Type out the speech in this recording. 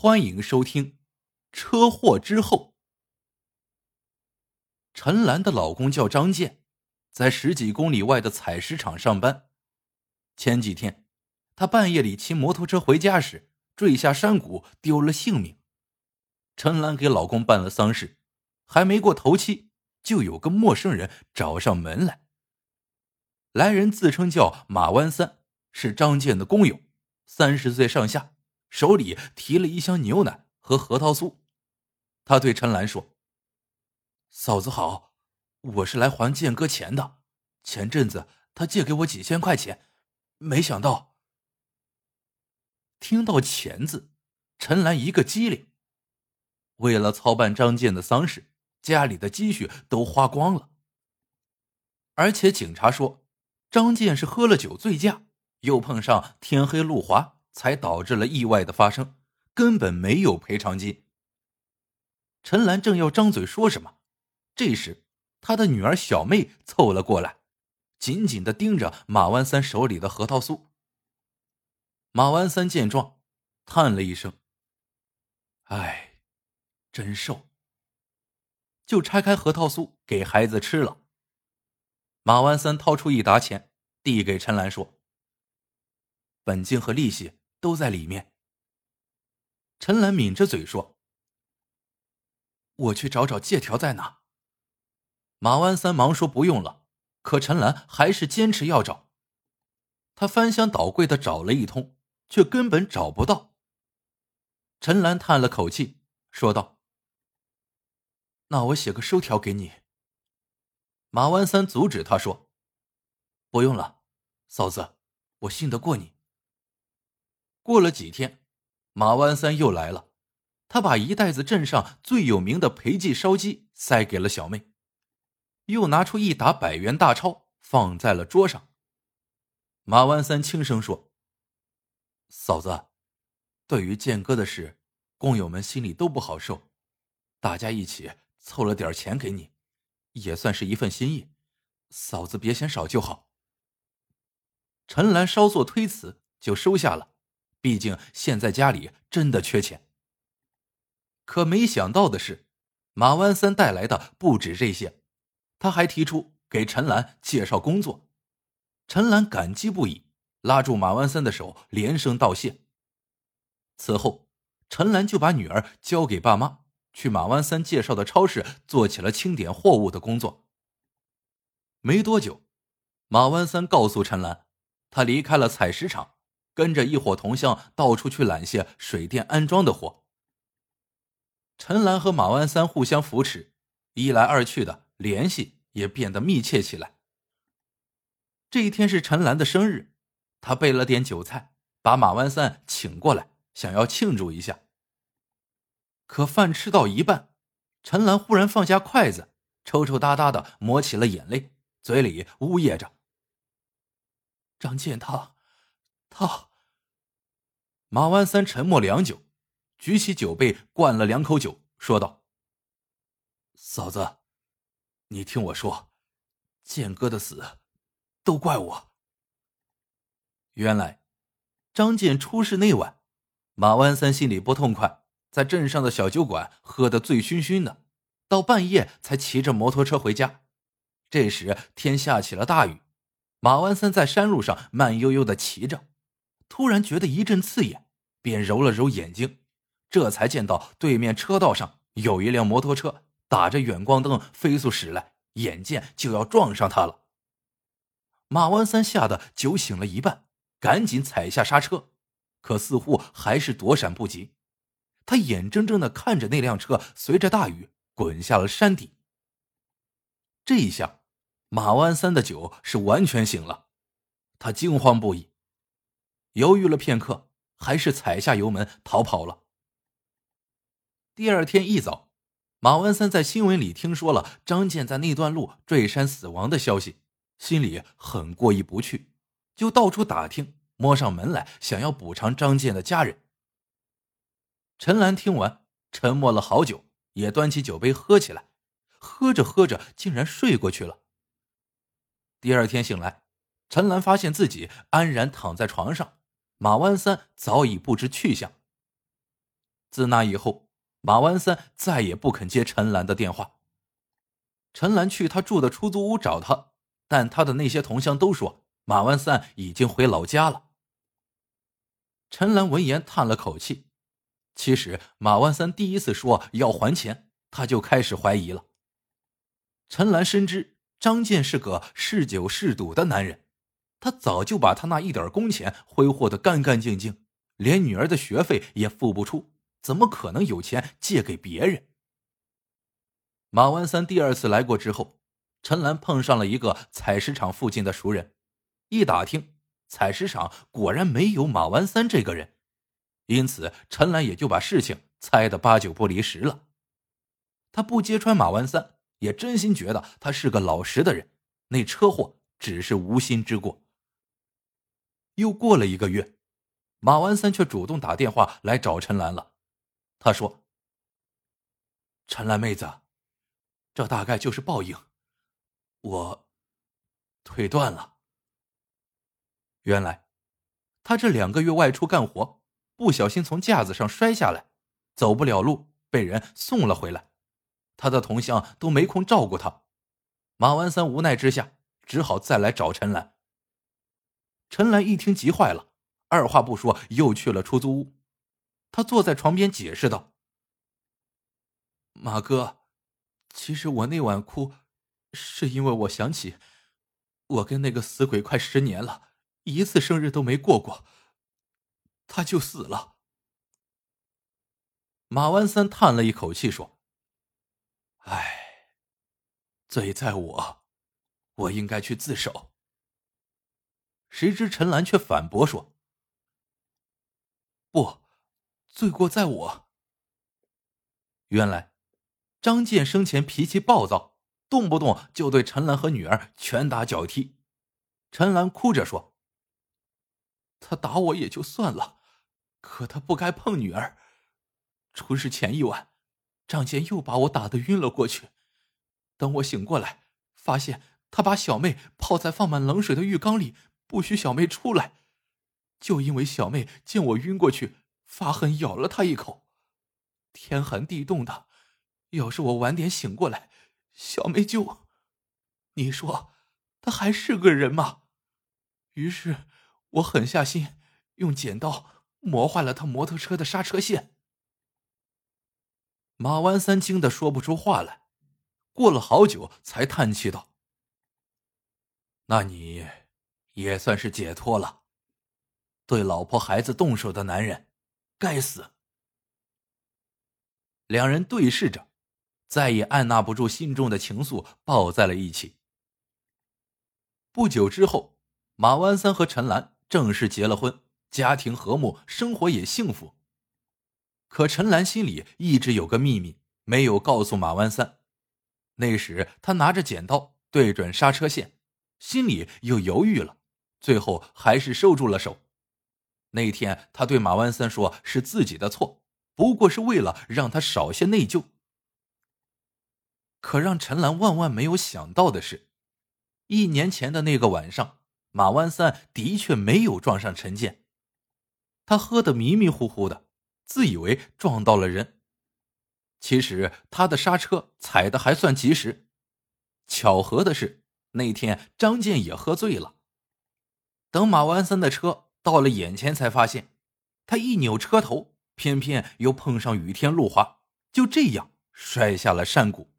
欢迎收听《车祸之后》。陈兰的老公叫张健，在十几公里外的采石场上班。前几天，他半夜里骑摩托车回家时坠下山谷，丢了性命。陈兰给老公办了丧事，还没过头七，就有个陌生人找上门来。来人自称叫马湾三，是张健的工友，三十岁上下。手里提了一箱牛奶和核桃酥，他对陈兰说：“嫂子好，我是来还建哥钱的。前阵子他借给我几千块钱，没想到……”听到“钱”字，陈兰一个机灵。为了操办张健的丧事，家里的积蓄都花光了。而且警察说，张健是喝了酒醉驾，又碰上天黑路滑。才导致了意外的发生，根本没有赔偿金。陈兰正要张嘴说什么，这时她的女儿小妹凑了过来，紧紧的盯着马万三手里的核桃酥。马万三见状，叹了一声：“哎，真瘦。”就拆开核桃酥给孩子吃了。马万三掏出一沓钱，递给陈兰说：“本金和利息。”都在里面。陈兰抿着嘴说：“我去找找借条在哪。”马万三忙说：“不用了。”可陈兰还是坚持要找。他翻箱倒柜的找了一通，却根本找不到。陈兰叹了口气，说道：“那我写个收条给你。”马万三阻止他说：“不用了，嫂子，我信得过你。”过了几天，马万三又来了，他把一袋子镇上最有名的裴记烧鸡塞给了小妹，又拿出一沓百元大钞放在了桌上。马万三轻声说：“嫂子，对于建哥的事，工友们心里都不好受，大家一起凑了点钱给你，也算是一份心意，嫂子别嫌少就好。”陈兰稍作推辞，就收下了。毕竟现在家里真的缺钱。可没想到的是，马万三带来的不止这些，他还提出给陈兰介绍工作。陈兰感激不已，拉住马万三的手，连声道谢。此后，陈兰就把女儿交给爸妈，去马万三介绍的超市做起了清点货物的工作。没多久，马万三告诉陈兰，他离开了采石场。跟着一伙同乡到处去揽些水电安装的活。陈兰和马万三互相扶持，一来二去的联系也变得密切起来。这一天是陈兰的生日，他备了点酒菜，把马万三请过来，想要庆祝一下。可饭吃到一半，陈兰忽然放下筷子，抽抽搭搭的抹起了眼泪，嘴里呜咽着：“张建涛，他。”马万三沉默良久，举起酒杯灌了两口酒，说道：“嫂子，你听我说，建哥的死，都怪我。原来，张健出事那晚，马万三心里不痛快，在镇上的小酒馆喝得醉醺醺的，到半夜才骑着摩托车回家。这时天下起了大雨，马万三在山路上慢悠悠的骑着。突然觉得一阵刺眼，便揉了揉眼睛，这才见到对面车道上有一辆摩托车打着远光灯飞速驶来，眼见就要撞上他了。马万三吓得酒醒了一半，赶紧踩下刹车，可似乎还是躲闪不及。他眼睁睁的看着那辆车随着大雨滚下了山底。这一下，马万三的酒是完全醒了，他惊慌不已。犹豫了片刻，还是踩下油门逃跑了。第二天一早，马文三在新闻里听说了张健在那段路坠山死亡的消息，心里很过意不去，就到处打听，摸上门来，想要补偿张健的家人。陈兰听完，沉默了好久，也端起酒杯喝起来，喝着喝着，竟然睡过去了。第二天醒来，陈兰发现自己安然躺在床上。马万三早已不知去向。自那以后，马万三再也不肯接陈兰的电话。陈兰去他住的出租屋找他，但他的那些同乡都说马万三已经回老家了。陈兰闻言叹了口气。其实马万三第一次说要还钱，他就开始怀疑了。陈兰深知张健是个嗜酒嗜赌的男人，他早就把他那一点工钱挥霍的干干净净，连女儿的学费也付不出，怎么可能有钱借给别人？马万三第二次来过之后，陈兰碰上了一个采石场附近的熟人，一打听，采石场果然没有马万三这个人。因此，陈兰也就把事情猜得八九不离十了。他不揭穿马万三，也真心觉得他是个老实的人。那车祸只是无心之过。又过了一个月，马万三却主动打电话来找陈兰了。他说：“陈兰妹子，这大概就是报应，我腿断了。原来，他这两个月外出干活。”不小心从架子上摔下来，走不了路，被人送了回来。他的同乡都没空照顾他，马万三无奈之下，只好再来找陈兰。陈兰一听急坏了，二话不说又去了出租屋。他坐在床边解释道：“马哥，其实我那晚哭，是因为我想起我跟那个死鬼快十年了，一次生日都没过过。”他就死了。马万三叹了一口气说：“唉，罪在我，我应该去自首。”谁知陈兰却反驳说：“不，罪过在我。”原来，张健生前脾气暴躁，动不动就对陈兰和女儿拳打脚踢。陈兰哭着说：“他打我也就算了。”可他不该碰女儿。出事前一晚，张健又把我打得晕了过去。等我醒过来，发现他把小妹泡在放满冷水的浴缸里，不许小妹出来。就因为小妹见我晕过去，发狠咬了她一口。天寒地冻的，要是我晚点醒过来，小妹就……你说，他还是个人吗？于是我狠下心，用剪刀。磨坏了他摩托车的刹车线。马万三惊得说不出话来，过了好久才叹气道：“那你也算是解脱了。对老婆孩子动手的男人，该死。”两人对视着，再也按捺不住心中的情愫，抱在了一起。不久之后，马万三和陈兰正式结了婚。家庭和睦，生活也幸福。可陈兰心里一直有个秘密，没有告诉马万三。那时他拿着剪刀对准刹车线，心里又犹豫了，最后还是收住了手。那天他对马万三说：“是自己的错，不过是为了让他少些内疚。”可让陈兰万万没有想到的是，一年前的那个晚上，马万三的确没有撞上陈建。他喝得迷迷糊糊的，自以为撞到了人，其实他的刹车踩的还算及时。巧合的是，那天张健也喝醉了。等马万森的车到了眼前，才发现他一扭车头，偏偏又碰上雨天路滑，就这样摔下了山谷。